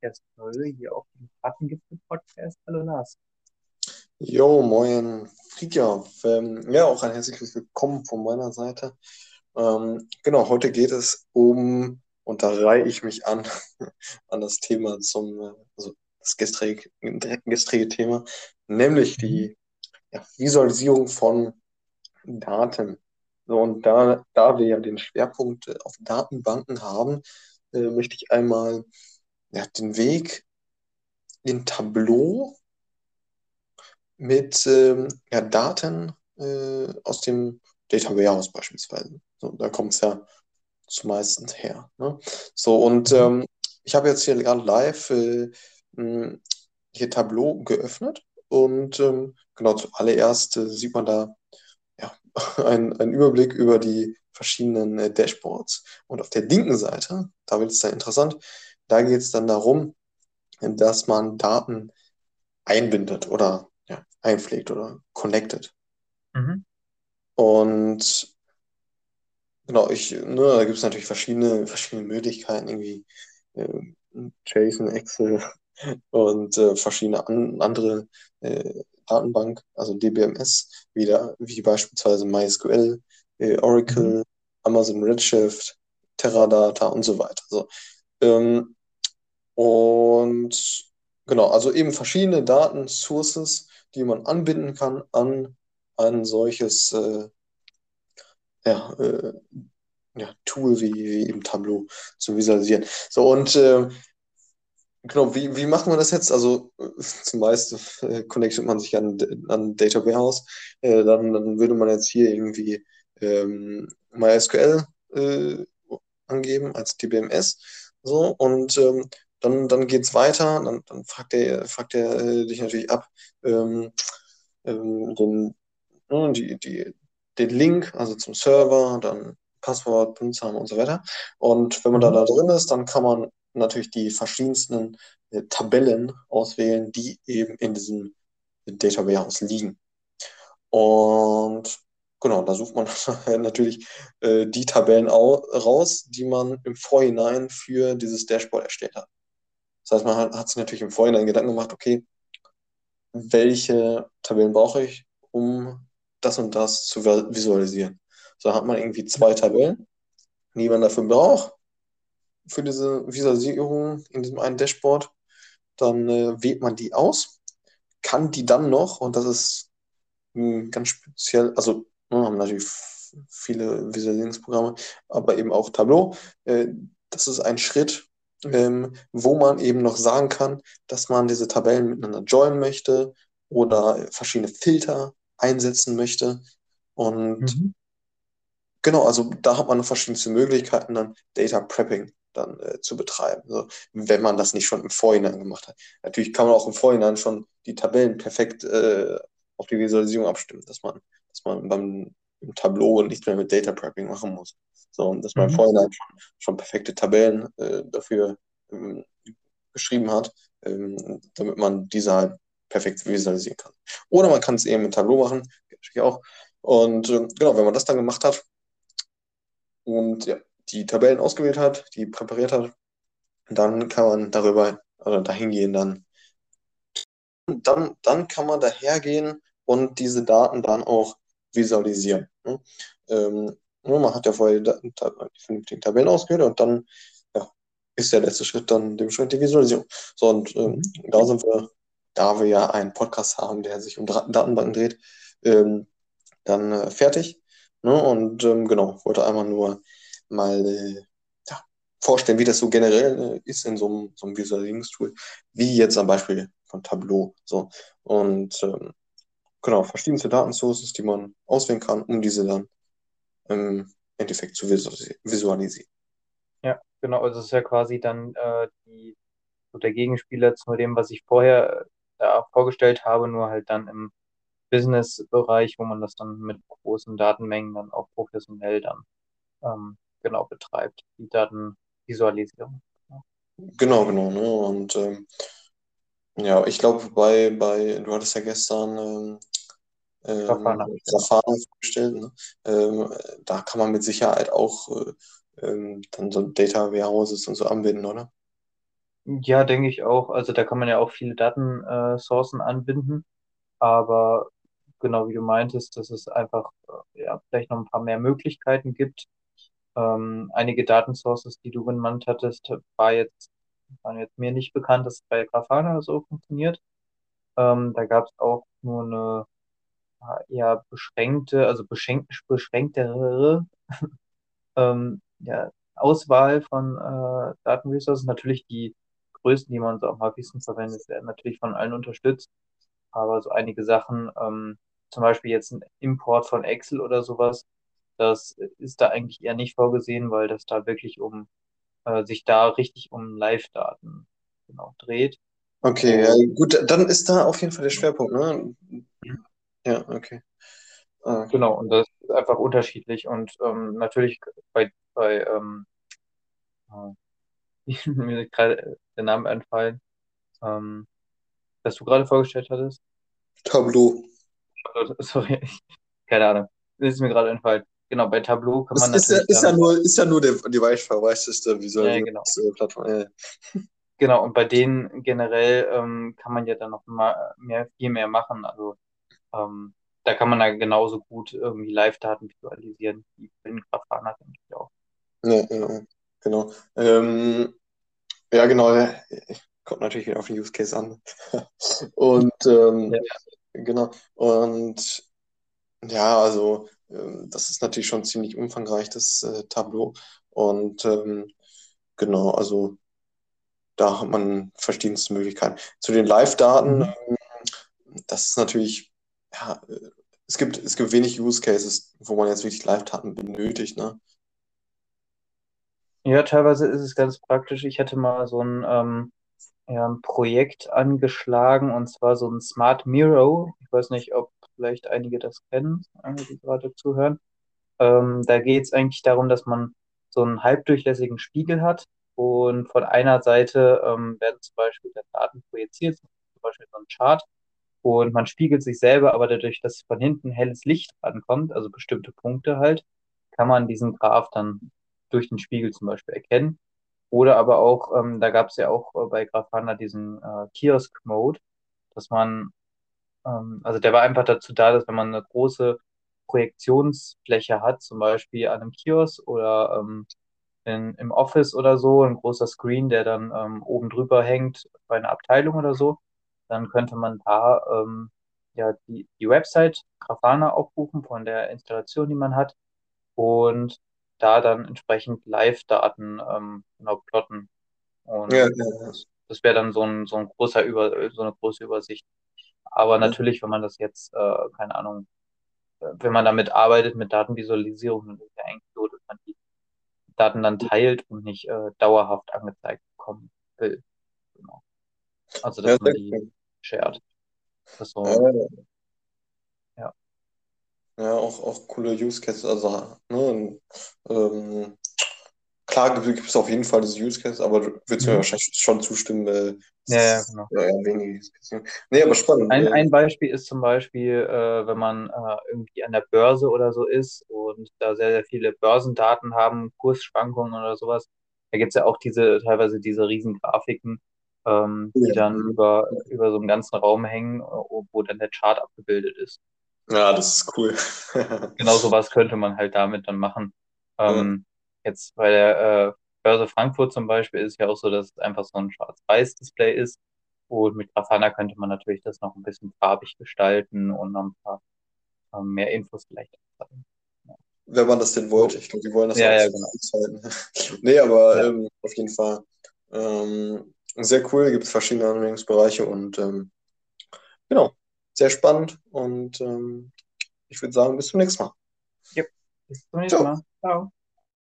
Podcast-Folge hier auf dem Patengipfel-Podcast. Hallo Lars. Jo, moin, Friedjof. Ähm, ja, auch ein herzliches Willkommen von meiner Seite. Ähm, genau, heute geht es um, und da reihe ich mich an, an das Thema zum, äh, also das gestrige, gestrige Thema, nämlich die ja, Visualisierung von Daten. So, und da, da wir ja den Schwerpunkt auf Datenbanken haben, äh, möchte ich einmal ja, den Weg in Tableau mit ähm, ja, Daten äh, aus dem Data Warehouse beispielsweise. So, da kommt es ja zumeist her. Ne? So, und mhm. ähm, ich habe jetzt hier gerade live äh, hier Tableau geöffnet und ähm, genau zuallererst äh, sieht man da ja, einen Überblick über die verschiedenen äh, Dashboards. Und auf der linken Seite, da wird es dann interessant, da geht es dann darum, dass man Daten einbindet oder ja, einpflegt oder connected. Mhm. Und genau, ich, ne, da gibt es natürlich verschiedene, verschiedene Möglichkeiten, irgendwie äh, JSON, Excel und äh, verschiedene an, andere äh, Datenbank, also DBMS, wieder, wie beispielsweise MySQL, äh, Oracle, mhm. Amazon Redshift, Teradata und so weiter. So, ähm, und genau, also eben verschiedene Datensources, die man anbinden kann an ein solches äh, ja, äh, ja, Tool wie, wie eben Tableau zu visualisieren. So, und äh, genau, wie, wie macht man das jetzt? Also zumeist äh, connectet man sich an, an Data Warehouse. Äh, dann, dann würde man jetzt hier irgendwie ähm, MySQL äh, angeben als DBMS. So, und ähm, dann, dann geht es weiter, dann, dann fragt er, fragt äh, dich natürlich ab, ähm, ähm, den, äh, die, die, den Link, also zum Server, dann Passwort, Benutzername und so weiter. Und wenn man mhm. da, da drin ist, dann kann man natürlich die verschiedensten äh, Tabellen auswählen, die eben in diesem Data Warehouse liegen. Und genau, da sucht man natürlich äh, die Tabellen raus, die man im Vorhinein für dieses Dashboard erstellt hat. Das heißt, man hat, hat sich natürlich im Vorhinein Gedanken gemacht, okay, welche Tabellen brauche ich, um das und das zu visualisieren. So hat man irgendwie zwei Tabellen, die man dafür braucht, für diese Visualisierung in diesem einen Dashboard. Dann äh, wählt man die aus, kann die dann noch, und das ist ganz speziell, also wir ne, haben natürlich viele Visualisierungsprogramme, aber eben auch Tableau. Äh, das ist ein Schritt, ähm, wo man eben noch sagen kann, dass man diese Tabellen miteinander joinen möchte oder verschiedene Filter einsetzen möchte. Und mhm. genau, also da hat man verschiedenste Möglichkeiten, dann Data Prepping dann äh, zu betreiben, also, wenn man das nicht schon im Vorhinein gemacht hat. Natürlich kann man auch im Vorhinein schon die Tabellen perfekt äh, auf die Visualisierung abstimmen, dass man, dass man beim im Tableau und nichts mehr mit Data Prepping machen muss. So, und dass man mhm. vorhin schon, schon perfekte Tabellen äh, dafür ähm, geschrieben hat, ähm, damit man diese halt perfekt visualisieren kann. Oder man kann es eben mit Tableau machen, natürlich auch. Und äh, genau, wenn man das dann gemacht hat und ja, die Tabellen ausgewählt hat, die präpariert hat, dann kann man darüber, oder dahin gehen, dann, dann, dann kann man dahergehen und diese Daten dann auch visualisieren. Ne? Ähm, man hat ja vorher die, die vernünftigen Tabellen ausgewählt und dann ja, ist der letzte Schritt dann dementsprechend die Visualisierung. So, und ähm, mhm. da sind wir, da wir ja einen Podcast haben, der sich um Datenbanken dreht, ähm, dann äh, fertig. Ne? Und ähm, genau, wollte einmal nur mal äh, ja, vorstellen, wie das so generell äh, ist in so einem, so einem Visualisierungstool, wie jetzt am Beispiel von Tableau. So. Und ähm, genau, verschiedenste Datensources, die man auswählen kann, um diese dann im Endeffekt zu visualisieren. Ja, genau, also es ist ja quasi dann äh, die, so der Gegenspieler zu dem, was ich vorher äh, vorgestellt habe, nur halt dann im Business-Bereich, wo man das dann mit großen Datenmengen dann auch professionell dann ähm, genau betreibt, die Datenvisualisierung. Genau, genau. Ne? Und ähm, ja, ich glaube, bei, bei, du hattest ja gestern ähm, ähm, Verfahren vorgestellt. Ne? Ähm, da kann man mit Sicherheit auch äh, ähm, dann so Data Warehouses und so anbinden, oder? Ja, denke ich auch. Also da kann man ja auch viele Datensourcen anbinden, aber genau wie du meintest, dass es einfach äh, ja, vielleicht noch ein paar mehr Möglichkeiten gibt. Ähm, einige Datensources, die du genannt hattest, war jetzt, waren jetzt mir nicht bekannt, dass es bei Grafana so funktioniert. Ähm, da gab es auch nur eine ja, beschränkte, also beschränkt, beschränktere ähm, ja, Auswahl von äh, Datenressourcen. Natürlich die größten, die man so am häufigsten verwendet, werden natürlich von allen unterstützt. Aber so einige Sachen, ähm, zum Beispiel jetzt ein Import von Excel oder sowas, das ist da eigentlich eher nicht vorgesehen, weil das da wirklich um äh, sich da richtig um Live-Daten genau dreht. Okay, ja, gut, dann ist da auf jeden Fall der Schwerpunkt, ne? Ja, okay. Ah, okay. Genau, und das ist einfach unterschiedlich. Und ähm, natürlich bei, bei ähm, äh, mir gerade der Name entfallen, ähm, das du gerade vorgestellt hattest. Tableau. Sorry, keine Ahnung. Das ist mir gerade entfallen. Genau, bei Tableau kann man das natürlich. Ist ja, ist ja nur, ist ja nur der, die weichverweichteste Visualisierungsplattform. Ja, genau. Ja. Genau, und bei denen generell ähm, kann man ja dann noch mal mehr, viel mehr machen. Also ähm, da kann man dann genauso gut irgendwie Live-Daten visualisieren, wie in Grafana, denke ich auch. Ja, ja genau. Ähm, ja, genau. Kommt natürlich wieder auf den Use Case an. und ähm, ja. genau. Und ja, also ähm, das ist natürlich schon ziemlich umfangreich, das äh, Tableau. Und ähm, genau, also da hat man verschiedenste Möglichkeiten. Zu den Live-Daten, mhm. Ähm, das ist natürlich ja, es gibt, es gibt wenig Use Cases, wo man jetzt wirklich Live-Daten benötigt, ne? Ja, teilweise ist es ganz praktisch. Ich hatte mal so ein, ähm, ja, ein Projekt angeschlagen und zwar so ein Smart Miro. Ich weiß nicht, ob vielleicht einige das kennen, die gerade zuhören. Ähm, da geht es eigentlich darum, dass man so einen halbdurchlässigen Spiegel hat und von einer Seite ähm, werden zum Beispiel Daten projiziert, zum Beispiel so ein Chart und man spiegelt sich selber, aber dadurch, dass von hinten helles Licht rankommt, also bestimmte Punkte halt, kann man diesen Graph dann durch den Spiegel zum Beispiel erkennen. Oder aber auch, ähm, da gab es ja auch äh, bei Grafana diesen äh, Kiosk-Mode, dass man, ähm, also der war einfach dazu da, dass wenn man eine große Projektionsfläche hat, zum Beispiel an einem Kiosk oder ähm, in, im Office oder so, ein großer Screen, der dann ähm, oben drüber hängt bei einer Abteilung oder so, dann könnte man da ähm, ja, die, die Website Grafana aufrufen von der Installation, die man hat und da dann entsprechend Live-Daten ähm, genau plotten. Und ja, ja, das, das wäre dann so ein, so ein großer Über, so eine große Übersicht. Aber ja. natürlich, wenn man das jetzt, äh, keine Ahnung, wenn man damit arbeitet mit Datenvisualisierung, dann ist ja eigentlich so, dass man die Daten dann teilt und nicht äh, dauerhaft angezeigt bekommen will. Genau. Also dass man die shared. Das so, ja. Ja, auch, auch coole Use Cases. Also, ne, ähm, klar gibt es auf jeden Fall diese Use Cases, aber du würdest mhm. mir wahrscheinlich schon zustimmen. Äh, ja, ja, genau. Ja, wenige Use Cases. Nee, aber spannend. Ein, ein Beispiel ist zum Beispiel, äh, wenn man äh, irgendwie an der Börse oder so ist und da sehr, sehr viele Börsendaten haben, Kursschwankungen oder sowas. Da gibt es ja auch diese, teilweise diese riesen Grafiken, ähm, die dann über, über so einen ganzen Raum hängen, äh, wo dann der Chart abgebildet ist. Ja, das ist cool. genau sowas könnte man halt damit dann machen. Ähm, ja. Jetzt bei der äh, Börse Frankfurt zum Beispiel ist ja auch so, dass es einfach so ein Schwarz-Weiß-Display ist. Und mit Grafana könnte man natürlich das noch ein bisschen farbig gestalten und noch ein paar äh, mehr Infos vielleicht zeigen. Ja. Wenn man das denn wollte. Ich glaube, die wollen das ja, ja, genau. zeigen. nee, aber ja. ähm, auf jeden Fall. Ähm, sehr cool, gibt es verschiedene Anwendungsbereiche und ähm, genau, sehr spannend und ähm, ich würde sagen, bis zum nächsten Mal. Ja, bis zum nächsten Ciao. Mal. Ciao.